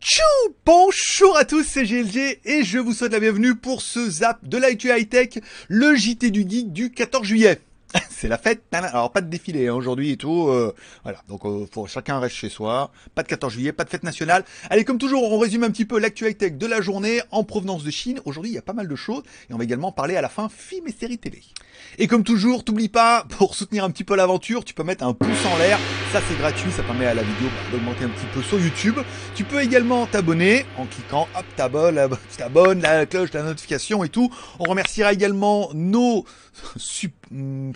Tchou Bonjour à tous, c'est GLG et je vous souhaite la bienvenue pour ce zap de l'IT High Tech, le JT du Geek du 14 juillet. C'est la fête. Alors pas de défilé hein, aujourd'hui et tout. Euh, voilà, donc euh, faut chacun reste chez soi. Pas de 14 juillet, pas de fête nationale. Allez, comme toujours, on résume un petit peu l'actualité de la journée en provenance de Chine. Aujourd'hui, il y a pas mal de choses et on va également parler à la fin films et séries télé. Et comme toujours, t'oublie pas, pour soutenir un petit peu l'aventure, tu peux mettre un pouce en l'air. Ça c'est gratuit, ça permet à la vidéo bah, d'augmenter un petit peu sur YouTube. Tu peux également t'abonner en cliquant, hop, t'abonnes, t'abonnes, la cloche, la notification et tout. On remerciera également nos hmm,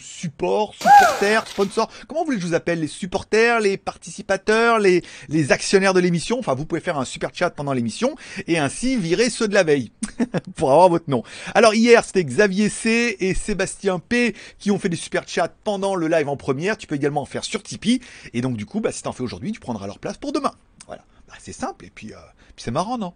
supports, supporters, sponsors. Comment vous voulez que je vous appelle Les supporters, les participateurs, les, les actionnaires de l'émission? Enfin, vous pouvez faire un super chat pendant l'émission et ainsi virer ceux de la veille pour avoir votre nom. Alors hier, c'était Xavier C et Sébastien P qui ont fait des super chats pendant le live en première. Tu peux également en faire sur Tipeee. Et donc du coup, bah, si t'en fais aujourd'hui, tu prendras leur place pour demain. Voilà. Bah, c'est simple et puis, euh, puis c'est marrant, non?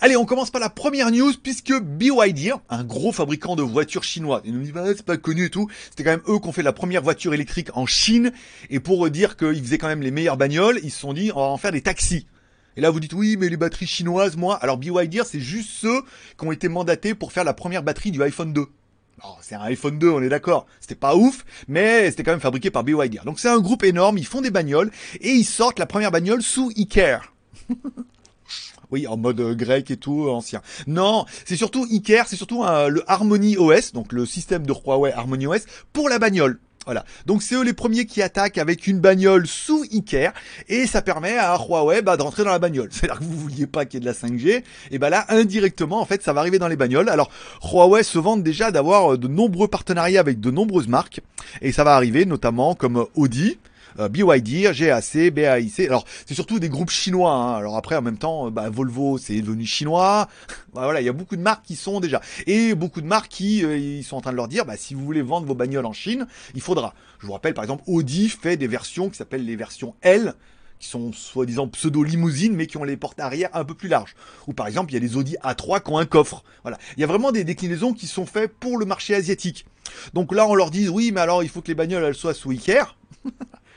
Allez, on commence par la première news, puisque BYD, un gros fabricant de voitures chinois, ils nous disent, bah, c'est pas connu et tout, c'était quand même eux qui ont fait la première voiture électrique en Chine, et pour dire qu'ils faisaient quand même les meilleures bagnoles, ils se sont dit, on va en faire des taxis. Et là, vous dites, oui, mais les batteries chinoises, moi, alors BYD, c'est juste ceux qui ont été mandatés pour faire la première batterie du iPhone 2. c'est un iPhone 2, on est d'accord. C'était pas ouf, mais c'était quand même fabriqué par BYD. Donc c'est un groupe énorme, ils font des bagnoles, et ils sortent la première bagnole sous Iker. Oui, en mode euh, grec et tout, euh, ancien. Non, c'est surtout Iker, c'est surtout euh, le Harmony OS, donc le système de Huawei Harmony OS, pour la bagnole. Voilà. Donc c'est eux les premiers qui attaquent avec une bagnole sous Iker et ça permet à Huawei bah, de rentrer dans la bagnole. C'est-à-dire que vous vouliez pas qu'il y ait de la 5G et bah là indirectement en fait ça va arriver dans les bagnoles. Alors Huawei se vante déjà d'avoir de nombreux partenariats avec de nombreuses marques et ça va arriver notamment comme Audi, euh, BYD, GAC, BAIC. Alors c'est surtout des groupes chinois. Hein. Alors après en même temps, bah, Volvo c'est devenu chinois. Bah, voilà, il y a beaucoup de marques qui sont déjà et beaucoup de marques qui euh, ils sont en train de leur dire, bah, si vous voulez vendre vos bagnoles en Chine, il faudra. Je vous rappelle par exemple Audi fait des versions qui s'appellent les versions L qui sont soi-disant pseudo-limousines, mais qui ont les portes arrière un peu plus larges. Ou par exemple, il y a les Audi A3 qui ont un coffre. Voilà. Il y a vraiment des déclinaisons qui sont faites pour le marché asiatique. Donc là, on leur dit, oui, mais alors, il faut que les bagnoles, elles soient sous Ikea.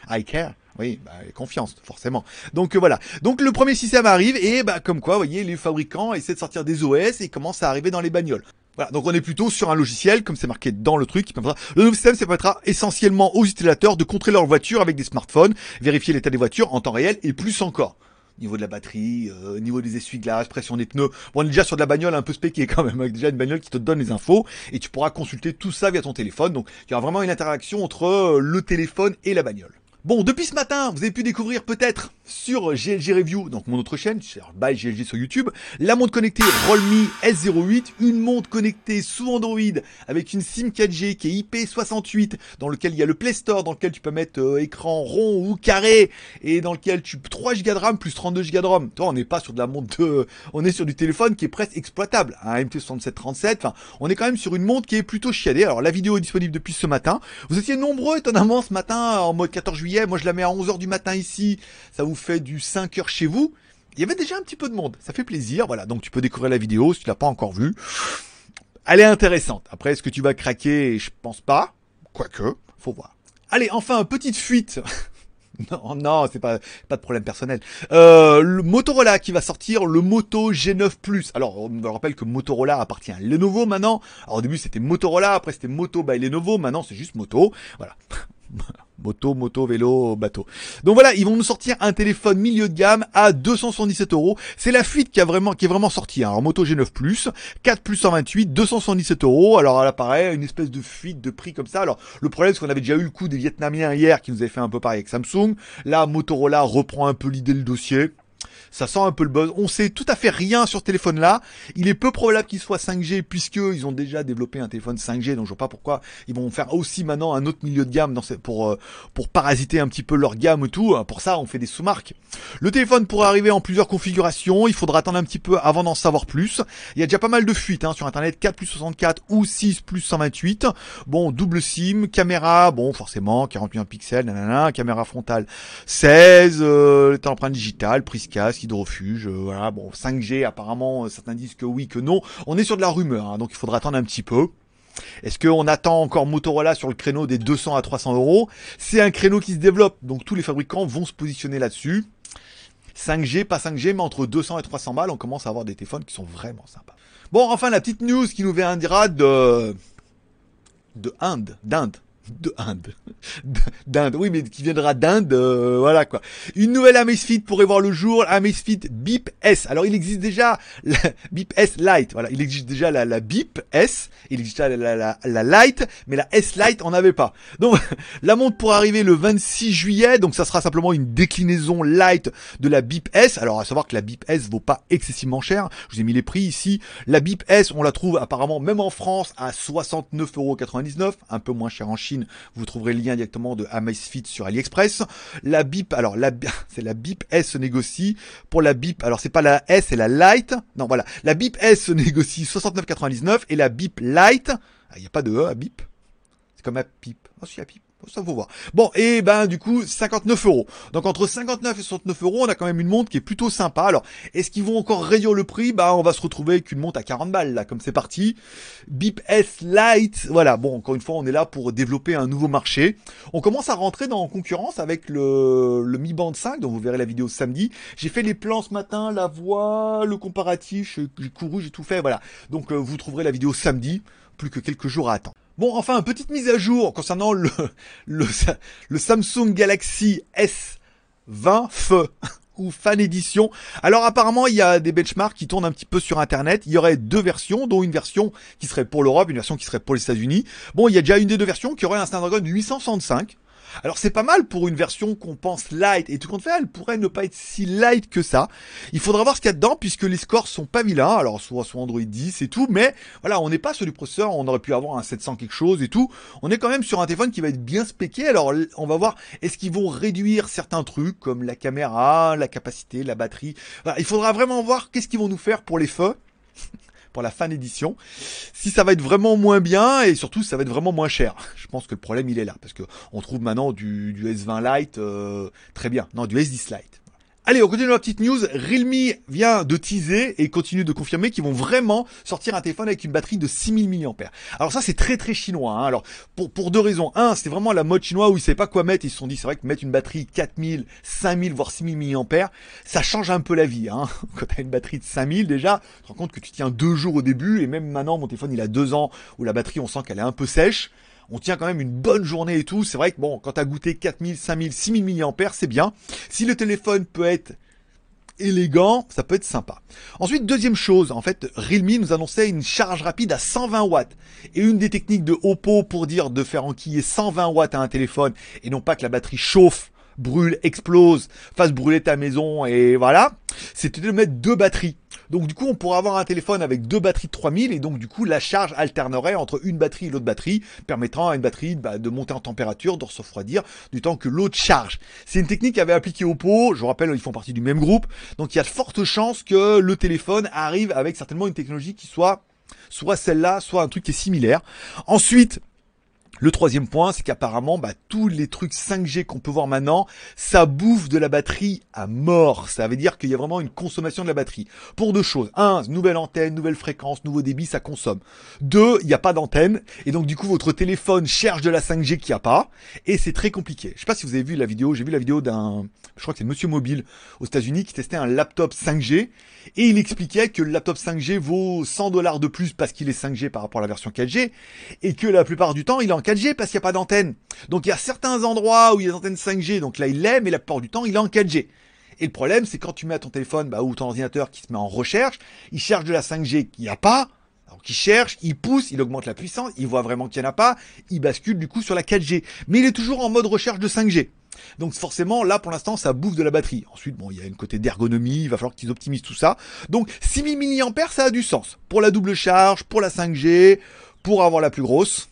I care. Oui, bah, confiance, forcément. Donc euh, voilà. Donc le premier système arrive et bah comme quoi, vous voyez, les fabricants essaient de sortir des OS et commencent à arriver dans les bagnoles. Voilà, donc on est plutôt sur un logiciel, comme c'est marqué dans le truc, le nouveau système, ça permettra essentiellement aux utilisateurs de contrôler leur voiture avec des smartphones, vérifier l'état des voitures en temps réel et plus encore niveau de la batterie, euh, niveau des essuie-glaces, pression des pneus. Bon, on est déjà sur de la bagnole un peu spéquée quand même, avec déjà une bagnole qui te donne les infos et tu pourras consulter tout ça via ton téléphone. Donc, il y aura vraiment une interaction entre euh, le téléphone et la bagnole. Bon, depuis ce matin, vous avez pu découvrir peut-être sur GLG Review, donc mon autre chaîne, by GLG sur YouTube, la montre connectée Rollme S08, une montre connectée sous Android avec une SIM 4G qui est IP68, dans lequel il y a le Play Store, dans lequel tu peux mettre euh, écran rond ou carré, et dans lequel tu 3 Go de RAM plus 32 Go de ROM. Toi, on n'est pas sur de la montre de, on est sur du téléphone qui est presque exploitable, un MT6737. Enfin, on est quand même sur une montre qui est plutôt chiadée. Alors la vidéo est disponible depuis ce matin. Vous étiez nombreux étonnamment ce matin en mode 14 juillet moi je la mets à 11h du matin ici, ça vous fait du 5h chez vous. Il y avait déjà un petit peu de monde, ça fait plaisir, voilà, donc tu peux découvrir la vidéo si tu l'as pas encore vue. Elle est intéressante. Après, est-ce que tu vas craquer? Je pense pas. Quoique, faut voir. Allez, enfin, petite fuite. non, non, c'est pas pas de problème personnel. Euh, le Motorola qui va sortir le Moto G9 Plus. Alors, on me rappelle que Motorola appartient à Lenovo maintenant. Alors au début c'était Motorola, après c'était Moto by Lenovo, maintenant c'est juste Moto. Voilà. Moto, moto, vélo, bateau. Donc voilà, ils vont nous sortir un téléphone milieu de gamme à 277 euros. C'est la fuite qui a vraiment, qui est vraiment sortie. Hein. Alors Moto G9 Plus, 4 plus 128, 277 euros. Alors là, pareil, une espèce de fuite de prix comme ça. Alors le problème, c'est qu'on avait déjà eu le coup des Vietnamiens hier qui nous avaient fait un peu pareil avec Samsung. Là, Motorola reprend un peu l'idée, le dossier ça sent un peu le buzz. On sait tout à fait rien sur ce téléphone-là. Il est peu probable qu'il soit 5G puisque ils ont déjà développé un téléphone 5G, donc je vois pas pourquoi ils vont faire aussi maintenant un autre milieu de gamme dans pour euh, pour parasiter un petit peu leur gamme et tout. Pour ça, on fait des sous-marques. Le téléphone pourrait arriver en plusieurs configurations. Il faudra attendre un petit peu avant d'en savoir plus. Il y a déjà pas mal de fuites hein, sur internet 4 plus 64 ou 6 plus 128. Bon, double SIM, caméra, bon forcément 41 pixels, nanana, caméra frontale 16, euh, empreinte digitale, prise casque hydrofuge, euh, voilà, bon, 5G apparemment, euh, certains disent que oui, que non. On est sur de la rumeur, hein, donc il faudra attendre un petit peu. Est-ce qu'on attend encore Motorola sur le créneau des 200 à 300 euros? C'est un créneau qui se développe, donc tous les fabricants vont se positionner là-dessus. 5G, pas 5G, mais entre 200 et 300 balles, on commence à avoir des téléphones qui sont vraiment sympas. Bon, enfin, la petite news qui nous viendra de... de Inde, d'Inde de Inde. D'Inde, oui, mais qui viendra d'Inde, euh, voilà quoi. Une nouvelle Amazfit pourrait voir le jour, Amazfit Beep S. Alors il existe déjà la Beep S Lite, voilà, il existe déjà la, Beep S, il existe la, la, la, Lite, mais la S Lite on n'avait pas. Donc la montre pourrait arriver le 26 juillet, donc ça sera simplement une déclinaison Lite de la Beep S. Alors à savoir que la Beep S vaut pas excessivement cher, je vous ai mis les prix ici. La Beep S, on la trouve apparemment même en France à 69,99€, un peu moins cher en Chine vous trouverez le lien directement de Amazfit sur AliExpress. La BIP, alors la c'est la BIP S se négocie pour la BIP. Alors c'est pas la S, c'est la Lite. Non, voilà. La BIP S se négocie 69,99 et la BIP Lite, ah, il n'y a pas de E à BIP. C'est comme à PIP. Oh, si, à PIP. Ça faut voir. Bon, et ben du coup, 59 euros. Donc entre 59 et 69 euros, on a quand même une montre qui est plutôt sympa. Alors, est-ce qu'ils vont encore réduire le prix? Bah, on va se retrouver avec une montre à 40 balles là, comme c'est parti. Beep S Lite. Voilà. Bon, encore une fois, on est là pour développer un nouveau marché. On commence à rentrer dans concurrence avec le, le Mi Band 5, dont vous verrez la vidéo samedi. J'ai fait les plans ce matin, la voix, le comparatif, j'ai couru, j'ai tout fait. Voilà. Donc, euh, vous trouverez la vidéo samedi. Plus que quelques jours à attendre. Bon, enfin, petite mise à jour concernant le, le, Samsung Galaxy S20 FE ou Fan Edition. Alors apparemment, il y a des benchmarks qui tournent un petit peu sur Internet. Il y aurait deux versions, dont une version qui serait pour l'Europe, une version qui serait pour les États-Unis. Bon, il y a déjà une des deux versions qui aurait un Snapdragon 865. Alors c'est pas mal pour une version qu'on pense light et tout compte fait, elle pourrait ne pas être si light que ça. Il faudra voir ce qu'il y a dedans puisque les scores sont pas vilains, alors soit sur Android 10 et tout, mais voilà, on n'est pas sur du processeur, on aurait pu avoir un 700 quelque chose et tout. On est quand même sur un téléphone qui va être bien spéqué, alors on va voir est-ce qu'ils vont réduire certains trucs comme la caméra, la capacité, la batterie? il faudra vraiment voir qu'est-ce qu'ils vont nous faire pour les feux pour la fan édition. Si ça va être vraiment moins bien et surtout ça va être vraiment moins cher. Je pense que le problème il est là parce que on trouve maintenant du, du S20 Lite euh, très bien. Non, du S10 Lite. Allez, on continue la petite news. Realme vient de teaser et continue de confirmer qu'ils vont vraiment sortir un téléphone avec une batterie de 6000 mAh. Alors ça, c'est très très chinois. Hein. Alors, pour, pour deux raisons. Un, c'est vraiment la mode chinois où ils savaient pas quoi mettre. Ils se sont dit, c'est vrai que mettre une batterie 4000, 5000, voire 6000 mAh, ça change un peu la vie. Hein. Quand tu as une batterie de 5000 déjà, tu te rends compte que tu tiens deux jours au début. Et même maintenant, mon téléphone, il a deux ans où la batterie, on sent qu'elle est un peu sèche on tient quand même une bonne journée et tout. C'est vrai que bon, quand t'as goûté 4000, 5000, 6000 mAh, c'est bien. Si le téléphone peut être élégant, ça peut être sympa. Ensuite, deuxième chose, en fait, Realme nous annonçait une charge rapide à 120 watts. Et une des techniques de Oppo pour dire de faire enquiller 120 watts à un téléphone et non pas que la batterie chauffe, brûle, explose, fasse brûler ta maison et voilà, c'était de mettre deux batteries. Donc du coup, on pourrait avoir un téléphone avec deux batteries de 3000 et donc du coup, la charge alternerait entre une batterie et l'autre batterie, permettant à une batterie bah, de monter en température, de se refroidir, du temps que l'autre charge. C'est une technique qui avait appliqué Oppo, je vous rappelle, ils font partie du même groupe, donc il y a de fortes chances que le téléphone arrive avec certainement une technologie qui soit soit celle-là, soit un truc qui est similaire. Ensuite, le troisième point, c'est qu'apparemment, bah, tous les trucs 5G qu'on peut voir maintenant, ça bouffe de la batterie à mort. Ça veut dire qu'il y a vraiment une consommation de la batterie. Pour deux choses. Un, nouvelle antenne, nouvelle fréquence, nouveau débit, ça consomme. Deux, il n'y a pas d'antenne. Et donc, du coup, votre téléphone cherche de la 5G qu'il n'y a pas. Et c'est très compliqué. Je sais pas si vous avez vu la vidéo. J'ai vu la vidéo d'un, je crois que c'est Monsieur Mobile aux États-Unis qui testait un laptop 5G. Et il expliquait que le laptop 5G vaut 100 dollars de plus parce qu'il est 5G par rapport à la version 4G. Et que la plupart du temps, il est en 4G parce qu'il n'y a pas d'antenne. Donc il y a certains endroits où il y a des antennes 5G, donc là il l'est, mais la plupart du temps il est en 4G. Et le problème, c'est quand tu mets à ton téléphone bah, ou ton ordinateur qui se met en recherche, il cherche de la 5G qu'il n'y a pas, donc il cherche, il pousse, il augmente la puissance, il voit vraiment qu'il n'y en a pas, il bascule du coup sur la 4G. Mais il est toujours en mode recherche de 5G. Donc forcément, là pour l'instant, ça bouffe de la batterie. Ensuite, bon, il y a une côté d'ergonomie, il va falloir qu'ils optimisent tout ça. Donc 6000 mAh, ça a du sens. Pour la double charge, pour la 5G, pour avoir la plus grosse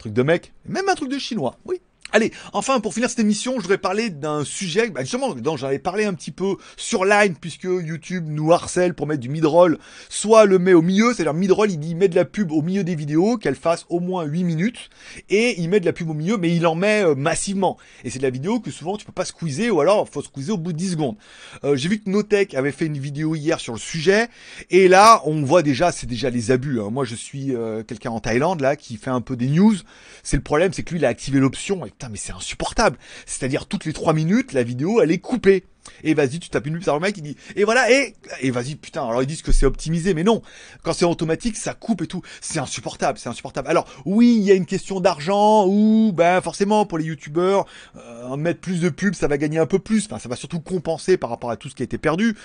truc de mec, même un truc de chinois, oui. Allez, enfin pour finir cette émission, je voudrais parler d'un sujet, bah justement, dont j'en avais parlé un petit peu sur Line, puisque YouTube nous harcèle pour mettre du mid-roll, soit le met au milieu, c'est-à-dire mid-roll, il dit met de la pub au milieu des vidéos, qu'elle fasse au moins 8 minutes, et il met de la pub au milieu, mais il en met euh, massivement. Et c'est de la vidéo que souvent tu peux pas squeezer, ou alors faut squeezer au bout de 10 secondes. Euh, J'ai vu que Notech avait fait une vidéo hier sur le sujet, et là, on voit déjà, c'est déjà les abus. Hein. Moi, je suis euh, quelqu'un en Thaïlande, là, qui fait un peu des news. C'est le problème, c'est que lui, il a activé l'option, putain, mais c'est insupportable. C'est-à-dire toutes les trois minutes, la vidéo, elle est coupée. Et vas-y, tu tapes une pub le mec, il dit, et voilà, et, et vas-y, putain, alors ils disent que c'est optimisé, mais non. Quand c'est automatique, ça coupe et tout. C'est insupportable, c'est insupportable. Alors, oui, il y a une question d'argent, ou, ben, forcément, pour les youtubeurs, euh, mettre plus de pubs, ça va gagner un peu plus. Enfin, ça va surtout compenser par rapport à tout ce qui a été perdu.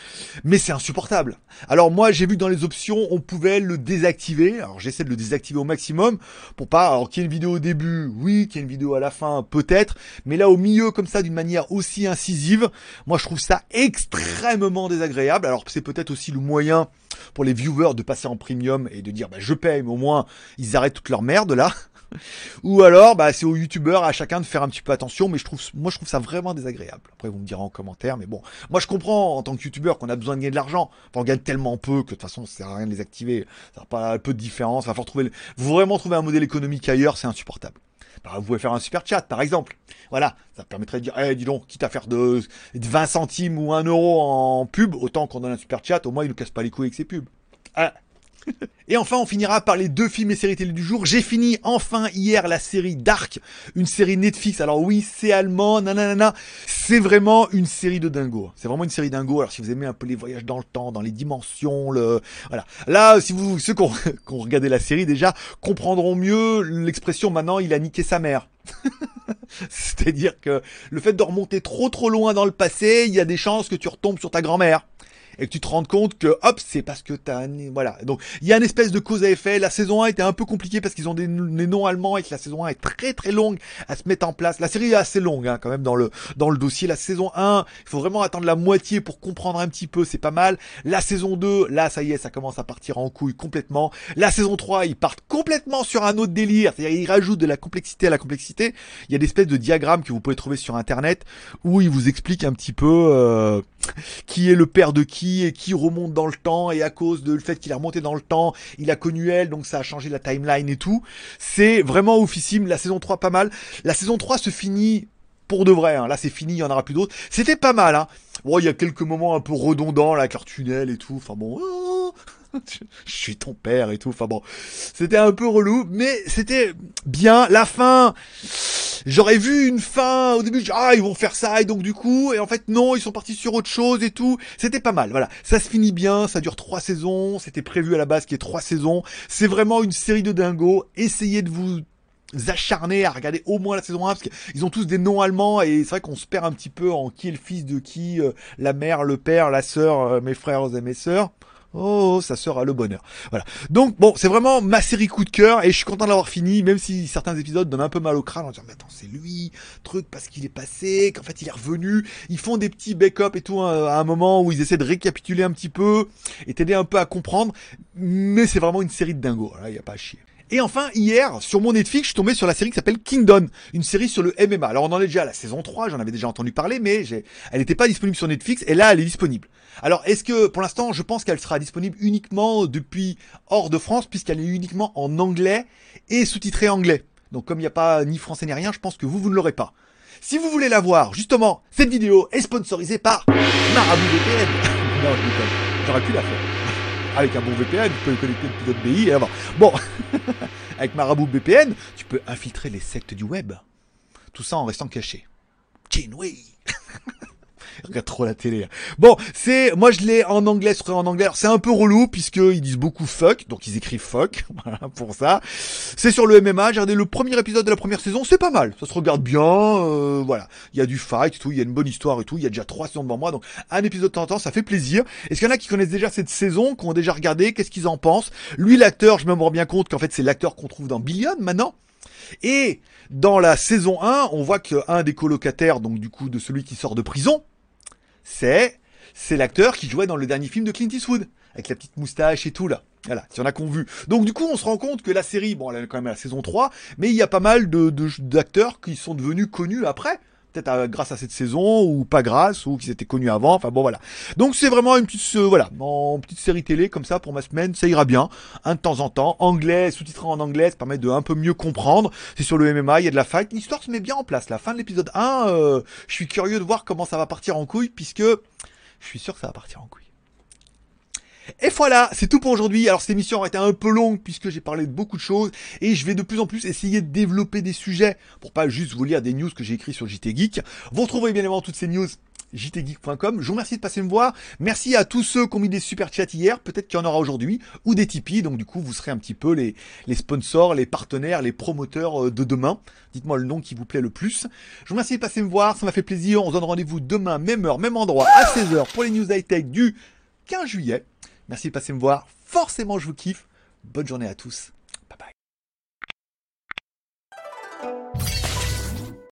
Mais c'est insupportable. Alors, moi, j'ai vu dans les options, on pouvait le désactiver. Alors, j'essaie de le désactiver au maximum pour pas, alors qu'il y ait une vidéo au début, oui, qu'il y ait une vidéo à la fin, peut-être. Mais là, au milieu, comme ça, d'une manière aussi incisive, moi, trouve ça extrêmement désagréable. Alors c'est peut-être aussi le moyen pour les viewers de passer en premium et de dire bah, je paye, mais au moins ils arrêtent toute leur merde là. Ou alors, bah, c'est aux youtubeurs à chacun de faire un petit peu attention, mais je trouve, moi, je trouve ça vraiment désagréable. Après, vous me direz en commentaire, mais bon, moi, je comprends en tant que youtubeur qu'on a besoin de gagner de l'argent. Enfin, on gagne tellement peu que de toute façon, ça sert à rien de les activer. Ça n'a pas peu de différence. Il va falloir trouver, vous vraiment trouver un modèle économique ailleurs, c'est insupportable. Bah, vous pouvez faire un super chat, par exemple. Voilà, ça permettrait de dire, eh, dis donc, quitte à faire de, 20 centimes ou 1 euro en pub, autant qu'on donne un super chat, au moins il nous casse pas les couilles avec ses pubs. Ah. Et enfin, on finira par les deux films et séries télé du jour. J'ai fini enfin hier la série Dark, une série Netflix. Alors oui, c'est allemand, nanana. C'est vraiment une série de dingo. C'est vraiment une série dingo. Alors si vous aimez un peu les voyages dans le temps, dans les dimensions, le voilà. Là, si vous ceux qui ont, regardé la série déjà comprendront mieux l'expression maintenant il a niqué sa mère. C'est-à-dire que le fait de remonter trop trop loin dans le passé, il y a des chances que tu retombes sur ta grand-mère et que tu te rends compte que hop, c'est parce que t'as voilà. Donc il y a une espèce de cause à effet. La saison 1 était un peu compliquée parce qu'ils ont des, noms allemands et que la saison 1 est très très longue à se mettre en place. La série est assez longue hein, quand même dans le dans le dossier. La saison 1, il faut vraiment attendre la moitié pour comprendre un petit peu, c'est pas mal. La saison 2, là ça y est, ça commence à partir en couille complètement. La saison 3, ils partent complètement sur un autre délire, c'est-à-dire ils rajoutent de la complexité à la complexité. Il y a des espèces de diagrammes que vous pouvez trouver sur internet où ils vous expliquent un petit peu euh, qui est le père de qui et qui remonte dans le temps et à cause le fait qu'il est remonté dans le temps, il a connu elle, donc ça a changé la timeline et tout. C'est vraiment oufissime. La saison 3 pas mal. La saison 3 se finit pour de vrai. Hein. Là c'est fini, il y en aura plus d'autres. C'était pas mal. Hein. Il y a quelques moments un peu redondants là, avec tunnel et tout. Enfin bon. Je suis ton père et tout. Enfin bon, c'était un peu relou, mais c'était bien. La fin, j'aurais vu une fin au début. Ah, ils vont faire ça et donc du coup, et en fait non, ils sont partis sur autre chose et tout. C'était pas mal. Voilà, ça se finit bien. Ça dure trois saisons. C'était prévu à la base qu'il y ait trois saisons. C'est vraiment une série de dingos. Essayez de vous acharner à regarder au moins la saison 1 parce qu'ils ont tous des noms allemands et c'est vrai qu'on se perd un petit peu en qui est le fils de qui, euh, la mère, le père, la sœur, euh, mes frères et mes sœurs. Oh, ça sera le bonheur. Voilà. Donc bon, c'est vraiment ma série coup de cœur et je suis content d'avoir fini, même si certains épisodes donnent un peu mal au crâne en disant mais attends c'est lui, truc parce qu'il est passé, qu'en fait il est revenu. Ils font des petits backups et tout hein, à un moment où ils essaient de récapituler un petit peu et t'aider un peu à comprendre. Mais c'est vraiment une série de dingos. Là, il y a pas à chier. Et enfin, hier, sur mon Netflix, je suis tombé sur la série qui s'appelle Kingdom, une série sur le MMA. Alors on en est déjà à la saison 3, j'en avais déjà entendu parler, mais elle n'était pas disponible sur Netflix, et là elle est disponible. Alors est-ce que, pour l'instant, je pense qu'elle sera disponible uniquement depuis hors de France, puisqu'elle est uniquement en anglais et sous-titrée anglais. Donc comme il n'y a pas ni français ni rien, je pense que vous, vous ne l'aurez pas. Si vous voulez la voir, justement, cette vidéo est sponsorisée par Marabout non, je J'aurais pu la avec un bon VPN, tu peux connecter depuis d'autres pays et avoir. Bon, avec Marabout VPN, tu peux infiltrer les sectes du web. Tout ça en restant caché. oui regarde trop la télé. Bon, c'est, moi je l'ai en anglais, en anglais. C'est un peu relou puisqu'ils disent beaucoup fuck, donc ils écrivent fuck, pour ça. C'est sur le MMA. J'ai regardé le premier épisode de la première saison, c'est pas mal, ça se regarde bien. Euh, voilà, il y a du fight, tout, il y a une bonne histoire et tout. Il y a déjà trois saisons devant moi, donc un épisode de temps en temps, ça fait plaisir. Est-ce qu'il y en a qui connaissent déjà cette saison, qui ont déjà regardé, qu'est-ce qu'ils en pensent? Lui, l'acteur, je me rends bien compte qu'en fait c'est l'acteur qu'on trouve dans Billion maintenant. Et dans la saison 1, on voit qu'un des colocataires, donc du coup de celui qui sort de prison, c'est c'est l'acteur qui jouait dans le dernier film de Clint Eastwood avec la petite moustache et tout là. Voilà, si on a qu'on vu. Donc du coup, on se rend compte que la série, bon, elle est quand même à la saison 3, mais il y a pas mal de d'acteurs qui sont devenus connus après peut-être grâce à cette saison ou pas grâce ou qu'ils étaient connus avant. Enfin bon voilà. Donc c'est vraiment une petite euh, voilà, en petite série télé comme ça pour ma semaine, ça ira bien. Un de temps en temps, anglais, sous-titré en anglais, ça permet de un peu mieux comprendre. C'est sur le MMA, il y a de la fight, l'histoire se met bien en place. La fin de l'épisode 1, euh, je suis curieux de voir comment ça va partir en couille puisque je suis sûr que ça va partir en couille. Et voilà, c'est tout pour aujourd'hui. Alors cette émission a été un peu longue puisque j'ai parlé de beaucoup de choses et je vais de plus en plus essayer de développer des sujets pour pas juste vous lire des news que j'ai écrits sur JT Geek. Vous retrouverez bien évidemment toutes ces news jtgeek.com. Je vous remercie de passer me voir. Merci à tous ceux qui ont mis des super chats hier. Peut-être qu'il y en aura aujourd'hui. Ou des Tipeee. Donc du coup, vous serez un petit peu les, les sponsors, les partenaires, les promoteurs euh, de demain. Dites-moi le nom qui vous plaît le plus. Je vous remercie de passer me voir. Ça m'a fait plaisir. On se donne rendez-vous demain, même heure, même endroit, à 16h pour les news high-tech du 15 juillet. Merci de passer me voir. Forcément, je vous kiffe. Bonne journée à tous.